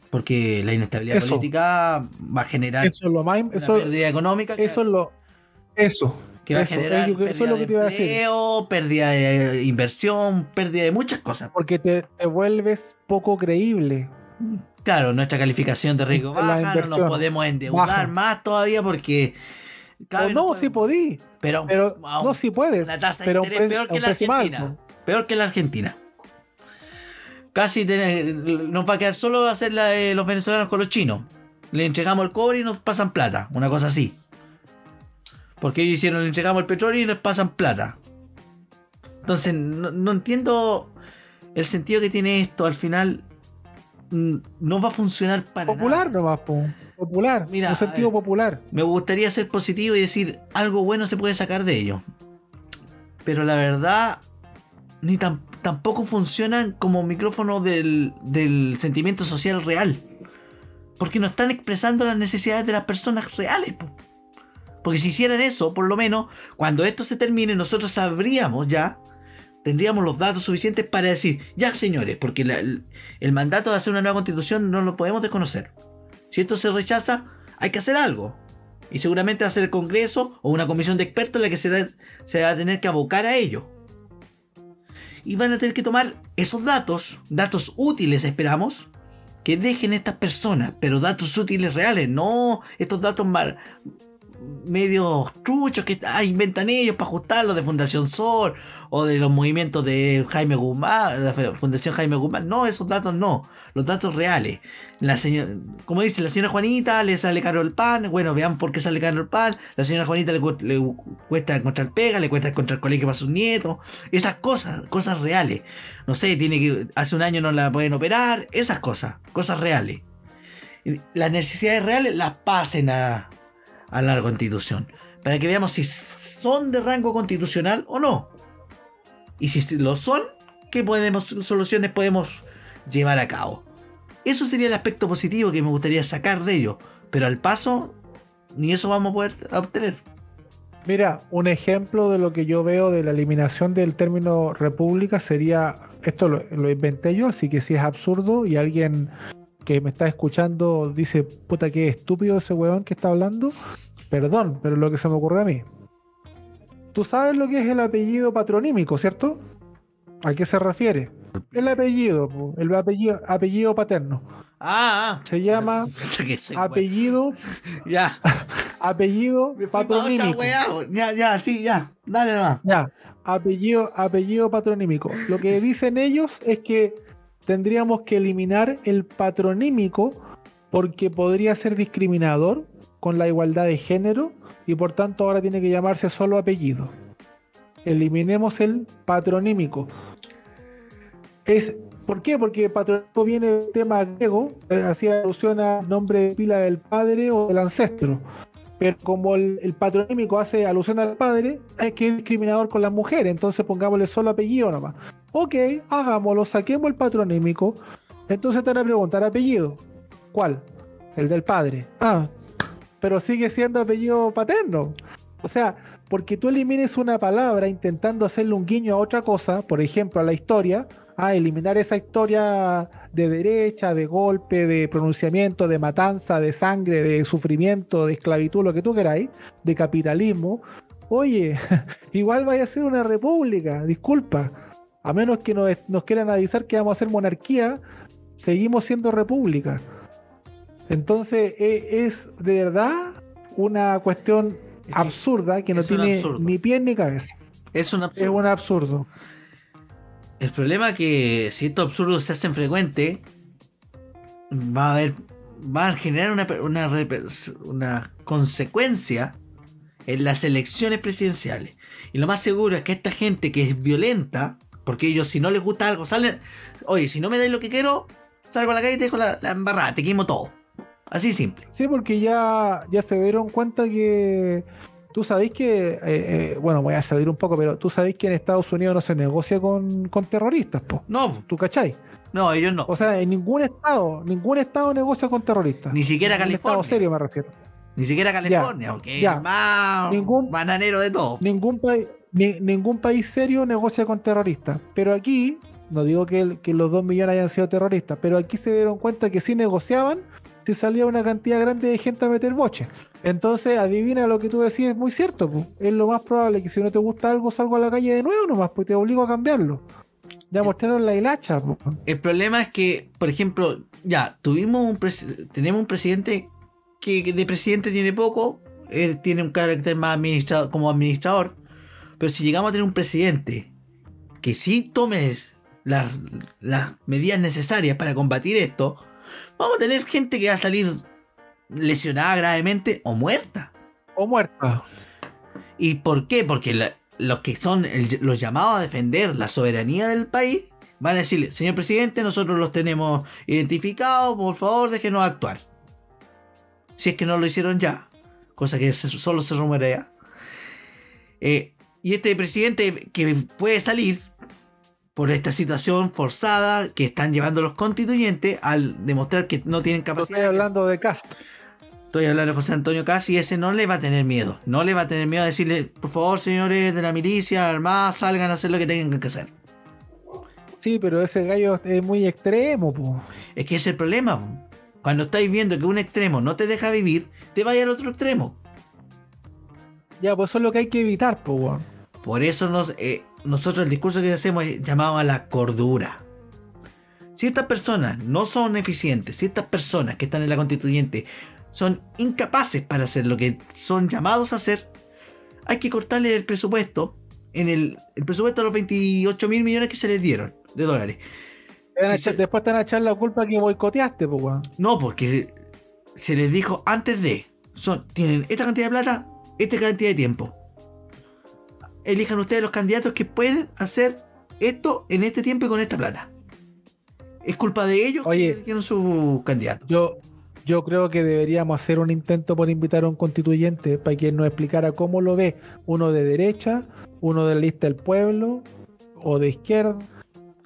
Porque la inestabilidad Eso. política va a generar Eso es lo más. una Eso, pérdida económica que, eso es lo. Eso. que va a generar eso pérdida es lo que te iba a decir. empleo, pérdida de inversión, pérdida de muchas cosas. Porque te, te vuelves poco creíble. Claro, nuestra calificación de riesgo La baja, no nos podemos endeudar baja. más todavía porque... vez no, sí podemos- podí. Pero, Pero no, sí puedes. una tasa de pero interés pre- peor que la Argentina. Peor que la Argentina. Casi nos va a quedar solo hacer la de los venezolanos con los chinos. Le entregamos el cobre y nos pasan plata. Una cosa así. Porque ellos hicieron, le entregamos el petróleo y les pasan plata. Entonces, no, no entiendo el sentido que tiene esto. Al final, mm, no va a funcionar para Popular nada. nomás, po. Popular. Mira, un sentido ver. popular. Me gustaría ser positivo y decir algo bueno se puede sacar de ello. Pero la verdad, ni tam- tampoco funcionan como micrófono del, sentimiento social real. Porque no están expresando las necesidades de las personas reales. po. Porque si hicieran eso, por lo menos, cuando esto se termine, nosotros sabríamos ya, tendríamos los datos suficientes para decir, ya señores, porque el, mandato de hacer una nueva constitución no lo podemos desconocer. Si esto se rechaza, hay que hacer algo. Y seguramente va a ser el Congreso o una comisión de expertos la que se, se va a tener que abocar a ello. Y van a tener que tomar esos datos, datos útiles esperamos, que dejen estas personas, pero datos útiles reales, no estos datos mar- medios truchos que ah, inventan ellos para ajustarlo de Fundación Sol o de los movimientos de Jaime Guzmán, la Fundación Jaime Guzmán. No, esos datos no, los datos reales. La señora, como dice la señora Juanita, le sale caro el pan. Bueno, vean por qué sale caro el pan. La señora Juanita le, cuesta encontrar pega, le cuesta encontrar colegio para sus nietos. Esas cosas, cosas reales. No sé, tiene que hace un año no la pueden operar. Esas cosas, cosas reales. Las necesidades reales las pasen a, a la constitución. Para que veamos si son de rango constitucional o no. Y si lo son, ¿qué podemos, soluciones podemos llevar a cabo? Eso sería el aspecto positivo que me gustaría sacar de ello. Pero al paso, ni eso vamos a poder obtener. Mira, un ejemplo de lo que yo veo de la eliminación del término república sería, esto lo, inventé yo, así que si es absurdo y alguien que me está escuchando dice, puta, qué estúpido ese weón que está hablando, perdón, pero lo que se me ocurre a mí. Tú sabes lo que es el apellido patronímico, ¿cierto? ¿A qué se refiere? El apellido, el apellido, apellido paterno. Ah, ah. Se llama apellido. ya. apellido patronímico. Ya, ya, sí, ya. Dale nomás. Ya. Apellido, apellido patronímico. Lo que dicen ellos es que tendríamos que eliminar el patronímico porque podría ser discriminador con la igualdad de género y por tanto ahora tiene que llamarse solo apellido. Eliminemos el patronímico. Es, ¿Por qué? Porque patronímico viene del tema griego, eh, hacía alusión al nombre de pila del padre o del ancestro. Pero como el, patronímico hace alusión al padre, es que es discriminador con la mujer, entonces pongámosle solo apellido nomás. Ok, hagámoslo, saquemos el patronímico. Entonces te van a preguntar apellido. ¿Cuál? El del padre. Ah, pero sigue siendo apellido paterno. O sea, porque tú elimines una palabra intentando hacerle un guiño a otra cosa, por ejemplo, a la historia, a eliminar esa historia de derecha, de golpe, de pronunciamiento, de matanza, de sangre, de sufrimiento, de esclavitud, lo que tú queráis, de capitalismo. Oye, igual vaya a ser una república, disculpa. A menos que nos, nos quieran avisar que vamos a ser monarquía, seguimos siendo república. Entonces e, es, de verdad una cuestión absurda que no tiene ni pie ni cabeza. Es un absurdo. Es un absurdo. El problema es que si estos absurdos se hacen frecuentes, va a haber, va a generar una, una, una consecuencia en las elecciones presidenciales. Y lo más seguro es que esta gente que es violenta, porque ellos si no les gusta algo, salen, oye, si no me dais lo que quiero, salgo a la calle y te dejo la, la embarrada, te quemo todo. Así simple. Sí, porque ya, ya se dieron cuenta que tú sabéis que, eh, eh, bueno, voy a salir un poco, pero tú sabéis que en Estados Unidos no se negocia con, terroristas, po. No. ¿Tú cachai? No, ellos no. O sea, en ningún estado, ningún estado negocia con terroristas. Ni siquiera California. Estado serio me refiero. Ni siquiera California, ya. más ningún, bananero de todo. Ningún, país ningún país serio negocia con terroristas. Pero aquí, no digo que, que los dos millones hayan sido terroristas, pero aquí se dieron cuenta que sí negociaban te salía una cantidad grande de gente a meter boche. Entonces, adivina lo que tú decís, es muy cierto. Es lo más probable que si no te gusta algo, salgo a la calle de nuevo nomás, pues te obligo a cambiarlo. Ya mostraron la hilacha. El problema es que, por ejemplo, ya, tuvimos un tenemos un presidente que de presidente tiene poco, él tiene un carácter más administrado como administrador, pero si llegamos a tener un presidente que sí tome las, las medidas necesarias para combatir esto, vamos a tener gente que va a salir lesionada gravemente o muerta. O muerta. ¿Y por qué? Porque los que son los llamados a defender la soberanía del país van a decirle, señor presidente, nosotros los tenemos identificados, por favor, déjenos actuar. Si es que no lo hicieron ya, cosa que solo se rumorea. Eh, y este presidente que puede salir por esta situación forzada que están llevando los constituyentes al demostrar que no tienen capacidad. Estoy hablando de Cast. Estoy hablando de José Antonio Cast y ese no le va a tener miedo. No le va a tener miedo a decirle, por favor, señores de la milicia, armadas, salgan a hacer lo que tengan que hacer. Sí, pero ese gallo es muy extremo, po. Es que ese es el problema. Cuando estáis viendo que un extremo no te deja vivir, te vaya al otro extremo. Ya, pues eso es lo que hay que evitar, po, Por eso nos, eh, nosotros el discurso que hacemos es llamado a la cordura. Si estas personas no son eficientes, si estas personas que están en la constituyente son incapaces para hacer lo que son llamados a hacer, hay que cortarle el presupuesto en el, el presupuesto de los 28 mil millones que se les dieron de dólares. Después te van a echar la culpa que boicoteaste, pues, weón. No, porque se les dijo antes de, son, tienen esta cantidad de plata, esta cantidad de tiempo. Elijan ustedes los candidatos que pueden hacer esto en este tiempo y con esta plata. Es culpa de ellos Oye, que eligieron su candidato. Yo, yo creo que deberíamos hacer un intento por invitar a un constituyente para que nos explicara cómo lo ve uno de derecha, uno de la lista del pueblo o de izquierda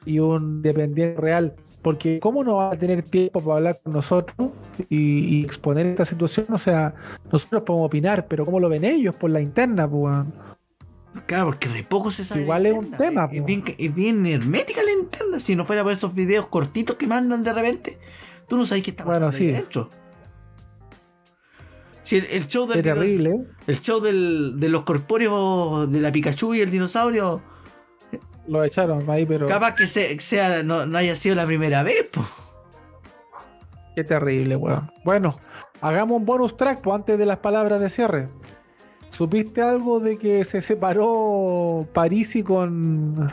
y un dependiente real. Porque cómo no va a tener tiempo para hablar con nosotros y, y exponer esta situación. O sea, nosotros podemos opinar, pero cómo lo ven ellos por la interna, pues. Claro, porque re poco se sabe. Igual es un tema, Es, po. bien, es bien hermética la interna. Si no fuera por esos videos cortitos que mandan de repente, tú no sabes qué está pasando Bueno, ahí sí. dentro. Si el, el show del terrible. el show del- de los corpóreos de la Pikachu y el dinosaurio, Lo echaron ahí, pero capaz que se- sea, no, no haya sido la primera vez, po. qué terrible, weón. Bueno, hagamos un bonus track pues, antes de las palabras de cierre. ¿Supiste algo de que se separó Parisi con.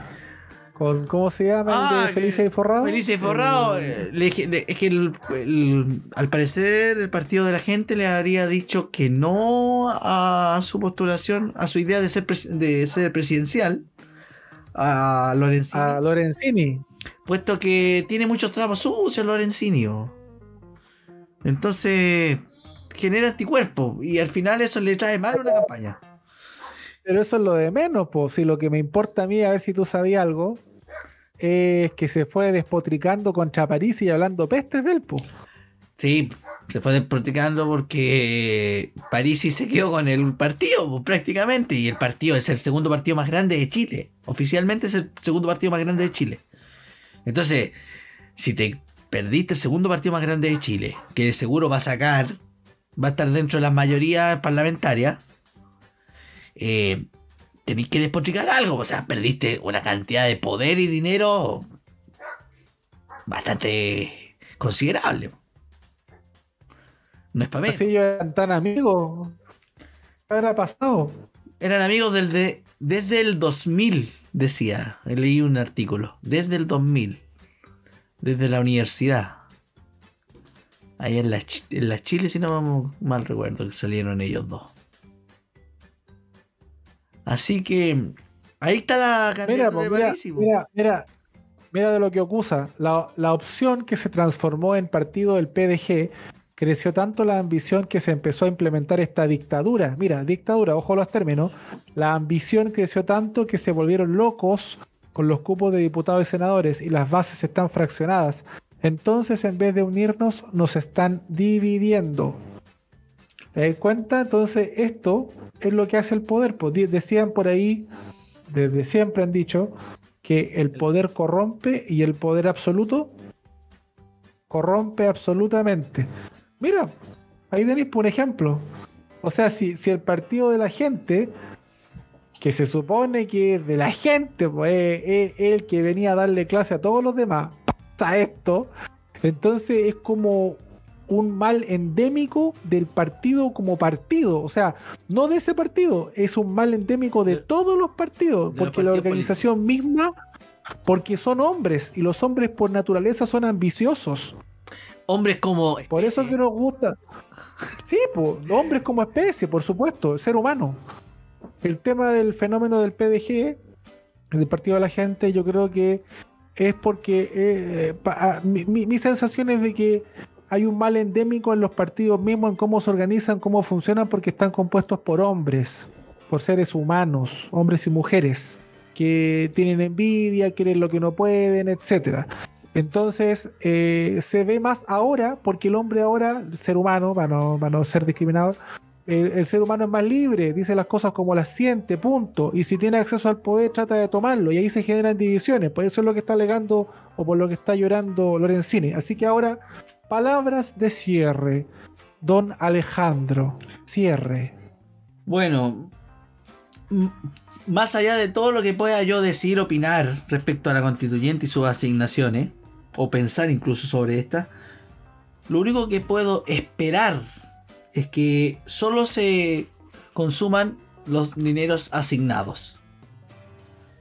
con ¿Cómo se llama? el Ah, de Felices y Forrado. Felices y Forrado, El- eh, le dije- le- es que el- el- al parecer el partido de la gente le habría dicho que no a su postulación, a su idea de ser, de ser presidencial, a Lorenzini, a Lorenzini. puesto que tiene muchos trapos sucios Lorenzini. Entonces genera anticuerpos y al final eso le trae mal a una campaña. Pero eso es lo de menos, pues. Si lo que me importa a mí, a ver si tú sabías algo, es que se fue despotricando contra Parisi y hablando pestes del, pues. Sí, se fue desproticando porque Parisi se quedó con el partido pues, prácticamente y el partido es el segundo partido más grande de Chile. Oficialmente es el segundo partido más grande de Chile. Entonces, si te perdiste el segundo partido más grande de Chile, que de seguro va a sacar, va a estar dentro de las mayorías parlamentarias, eh, tenéis que despotricar algo. O sea, perdiste una cantidad de poder y dinero bastante considerable. No es para menos. Así ellos eran tan amigos. ¿Qué habrá pasado? Eran amigos del de, desde el 2000, decía. Leí un artículo. Desde el 2000. Desde la universidad. Ahí en la, en la Chile, si no vamos mal recuerdo, que salieron ellos dos. Así que ahí está la Mira, pues, de mira, Parisi, po. mira, mira, mira de lo que acusa. La, la opción que se transformó en partido del PDG creció tanto la ambición que se empezó a implementar esta dictadura. Mira, dictadura, ojo a los términos. La ambición creció tanto que se volvieron locos con los cupos de diputados y senadores y las bases están fraccionadas. Entonces, en vez de unirnos, nos están dividiendo. ¿Te das cuenta? Entonces, esto es lo que hace el poder. Pues, decían por ahí, desde siempre han dicho, que el poder corrompe y el poder absoluto corrompe absolutamente. Mira, ahí tenéis por ejemplo. O sea, si, si el partido de la gente, que se supone que es de la gente, pues es, es- es el que venía a darle clase a todos los demás, pasa esto, entonces es como un mal endémico del partido como partido. O sea, no de ese partido, es un mal endémico de De- todos los partidos, porque la organización misma, porque son hombres y los hombres por naturaleza son ambiciosos. Hombres como. Por eso que nos gusta. Sí, pues, hombres como especie, por supuesto, el ser humano. El tema del fenómeno del PDG, del Partido de la Gente, yo creo que es porque eh, ah, mi, sensación es de que hay un mal endémico en los partidos mismos, en cómo se organizan, cómo funcionan, porque están compuestos por hombres, por seres humanos, hombres y mujeres, que tienen envidia, quieren lo que no pueden, etcétera. Entonces, eh, se ve más ahora, porque el hombre ahora, el ser humano, para no, no ser discriminador, el, ser humano es más libre, dice las cosas como las siente, punto. Y si tiene acceso al poder, trata de tomarlo. Y ahí se generan divisiones. Por eso es lo que está alegando o por lo que está llorando Lorenzini. Así que ahora, palabras de cierre. Don Alejandro, cierre. Bueno, más allá de todo lo que pueda yo decir, opinar respecto a la constituyente y sus asignaciones, o pensar incluso sobre esta, lo único que puedo esperar es que solo se consuman los dineros asignados.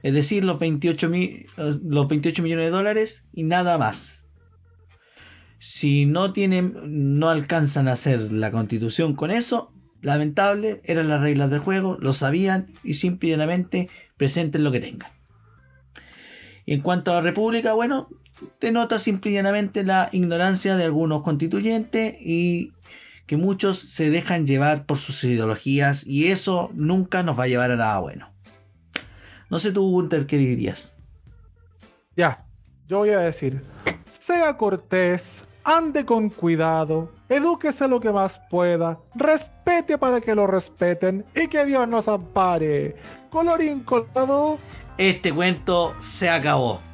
Es decir, los 28, mi- eh, los 28 millones de dólares y nada más. Si no tienen, no alcanzan a hacer la constitución con eso, lamentable, eran las reglas del juego, lo sabían y simple y llanamente presenten lo que tengan. Y en cuanto a la república, bueno, denota simple y llanamente la ignorancia de algunos constituyentes y que muchos se dejan llevar por sus ideologías y eso nunca nos va a llevar a nada bueno. No sé tú, Gunter, ¿qué dirías? Ya, yo voy a decir, sea cortés, ande con cuidado, edúquese lo que más pueda, respete para que lo respeten y que Dios nos ampare. Colorín colorado, Este cuento se acabó.